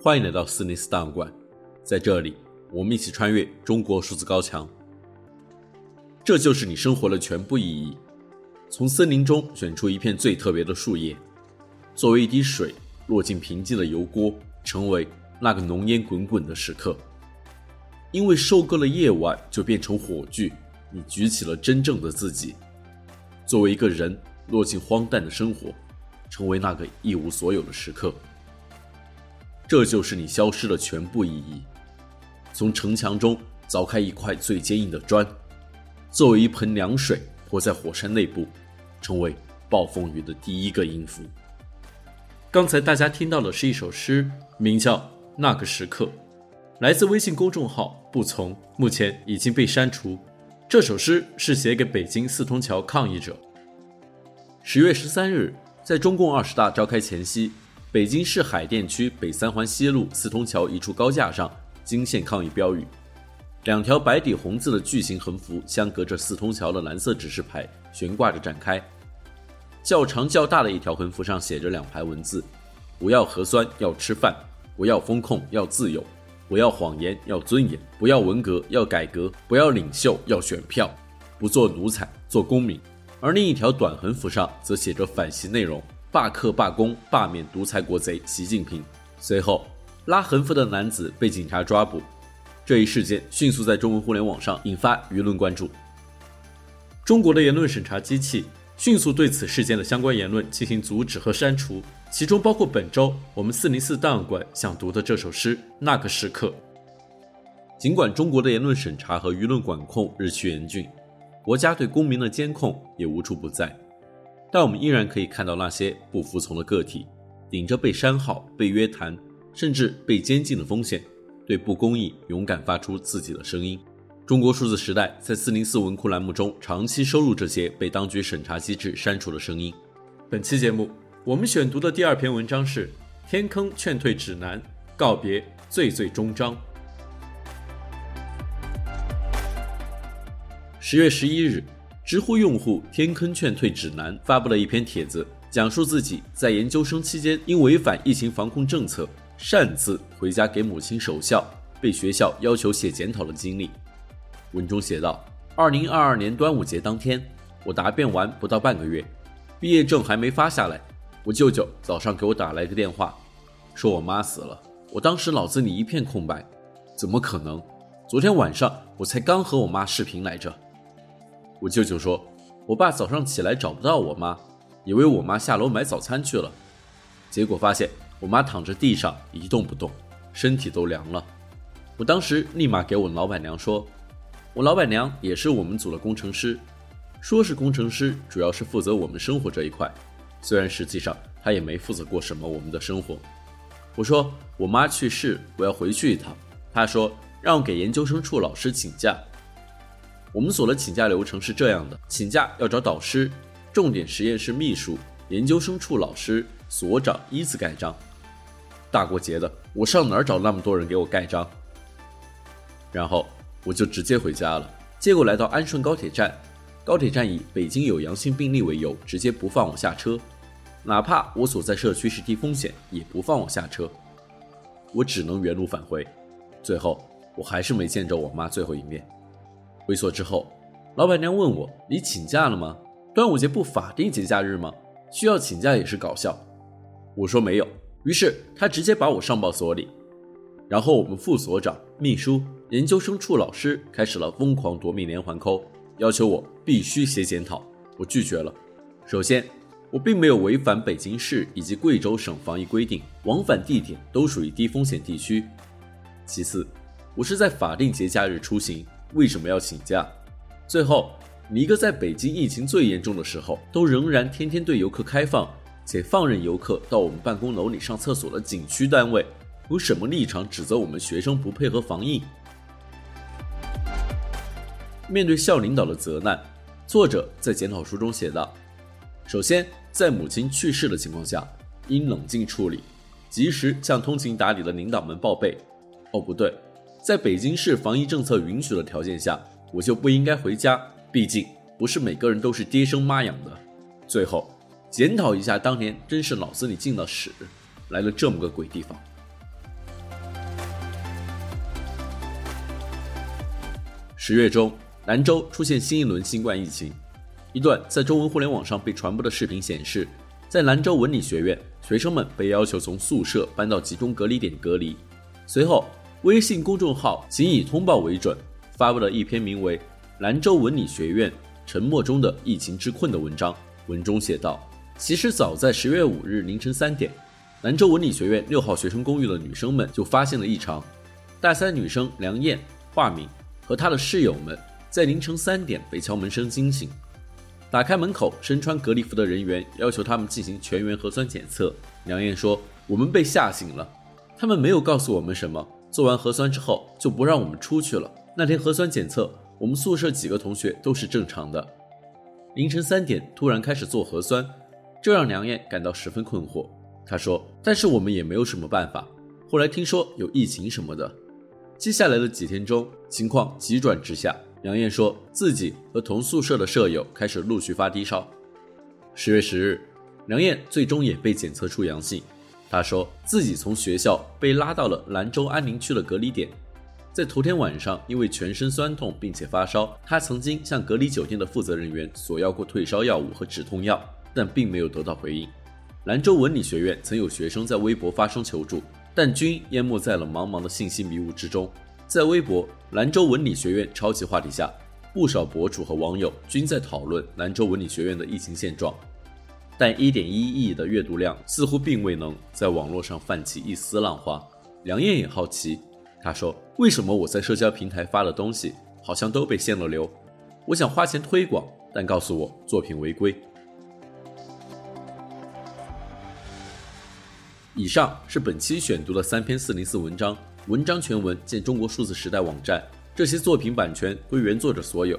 欢迎来到四零四档案馆，在这里，我们一起穿越中国数字高墙。这就是你生活的全部意义。从森林中选出一片最特别的树叶，作为一滴水落进平静的油锅，成为那个浓烟滚滚的时刻。因为收割了夜晚，就变成火炬，你举起了真正的自己。作为一个人，落进荒诞的生活，成为那个一无所有的时刻。这就是你消失的全部意义。从城墙中凿开一块最坚硬的砖，作为一盆凉水泼在火山内部，成为暴风雨的第一个音符。刚才大家听到的是一首诗，名叫《那个时刻》，来自微信公众号“不从”，目前已经被删除。这首诗是写给北京四通桥抗议者。十月十三日，在中共二十大召开前夕。北京市海淀区北三环西路四通桥一处高架上惊现抗议标语，两条白底红字的巨型横幅相隔着四通桥的蓝色指示牌悬挂着展开。较长较大的一条横幅上写着两排文字：不要核酸，要吃饭；不要风控，要自由；不要谎言，要尊严；不要文革，要改革；不要领袖，要选票；不做奴才，做公民。而另一条短横幅上则写着反袭内容。罢课、罢工、罢免独裁国贼习近平。随后，拉横幅的男子被警察抓捕。这一事件迅速在中文互联网上引发舆论关注。中国的言论审查机器迅速对此事件的相关言论进行阻止和删除，其中包括本周我们四零四档案馆想读的这首诗《那个时刻》。尽管中国的言论审查和舆论管控日趋严峻，国家对公民的监控也无处不在。但我们依然可以看到那些不服从的个体，顶着被删号、被约谈，甚至被监禁的风险，对不公义勇敢发出自己的声音。中国数字时代在四零四文库栏目中长期收录这些被当局审查机制删除的声音。本期节目，我们选读的第二篇文章是《天坑劝退指南》，告别最最终章。十月十一日。知乎用户“天坑劝退指南”发布了一篇帖子，讲述自己在研究生期间因违反疫情防控政策，擅自回家给母亲守孝，被学校要求写检讨的经历。文中写道：“二零二二年端午节当天，我答辩完不到半个月，毕业证还没发下来，我舅舅早上给我打来个电话，说我妈死了。我当时脑子里一片空白，怎么可能？昨天晚上我才刚和我妈视频来着。”我舅舅说，我爸早上起来找不到我妈，以为我妈下楼买早餐去了，结果发现我妈躺在地上一动不动，身体都凉了。我当时立马给我老板娘说，我老板娘也是我们组的工程师，说是工程师，主要是负责我们生活这一块，虽然实际上她也没负责过什么我们的生活。我说我妈去世，我要回去一趟，她说让我给研究生处老师请假。我们所的请假流程是这样的：请假要找导师、重点实验室秘书、研究生处老师、所长依次盖章。大过节的，我上哪儿找那么多人给我盖章？然后我就直接回家了。结果来到安顺高铁站，高铁站以北京有阳性病例为由，直接不放我下车，哪怕我所在社区是低风险，也不放我下车。我只能原路返回。最后，我还是没见着我妈最后一面。回所之后，老板娘问我：“你请假了吗？端午节不法定节假日吗？需要请假也是搞笑。”我说没有。于是她直接把我上报所里。然后我们副所长、秘书、研究生处老师开始了疯狂夺命连环扣，要求我必须写检讨。我拒绝了。首先，我并没有违反北京市以及贵州省防疫规定，往返地点都属于低风险地区。其次，我是在法定节假日出行。为什么要请假？最后，你一个在北京疫情最严重的时候，都仍然天天对游客开放，且放任游客到我们办公楼里上厕所的景区单位，有什么立场指责我们学生不配合防疫？面对校领导的责难，作者在检讨书中写道：首先，在母亲去世的情况下，应冷静处理，及时向通情达理的领导们报备。哦，不对。在北京市防疫政策允许的条件下我就不应该回家毕竟不是每个人都是爹生妈养的。最后检讨一下当年真是脑子里进了屎来了这么个鬼地方。十月中兰州出现新一轮新冠疫情一段在中文互联网上被传播的视频显示在兰州文理学院学生们被要求从宿舍搬到集中隔离点隔离。随后微信公众号仅以通报为准，发布了一篇名为《兰州文理学院沉默中的疫情之困》的文章。文中写道：“其实早在十月五日凌晨三点，兰州文理学院六号学生公寓的女生们就发现了异常。大三女生梁艳（化名）和她的室友们在凌晨三点被敲门声惊醒。”打开门口，身穿隔离服的人员要求他们进行全员核酸检测。梁艳说：“我们被吓醒了，他们没有告诉我们什么。做完核酸之后就不让我们出去了。那天核酸检测，我们宿舍几个同学都是正常的。凌晨三点突然开始做核酸，这让梁艳感到十分困惑。她说：‘但是我们也没有什么办法。’后来听说有疫情什么的，接下来的几天中，情况急转直下。”梁艳说自己和同宿舍的舍友开始陆续发低烧。十月十日，梁艳最终也被检测出阳性。他说自己从学校被拉到了兰州安宁区的隔离点，在头天晚上因为全身酸痛并且发烧，他曾经向隔离酒店的负责人员索要过退烧药物和止痛药，但并没有得到回应。兰州文理学院曾有学生在微博发声求助，但均淹没在了茫茫的信息迷雾之中。在微博“兰州文理学院超级话题”下，不少博主和网友均在讨论兰州文理学院的疫情现状，但1.1亿的阅读量似乎并未能在网络上泛起一丝浪花。梁艳也好奇，她说：“为什么我在社交平台发的东西好像都被限了流？我想花钱推广，但告诉我作品违规。”以上是本期选读的三篇四零四文章。文章全文见中国数字时代网站。这些作品版权归原作者所有。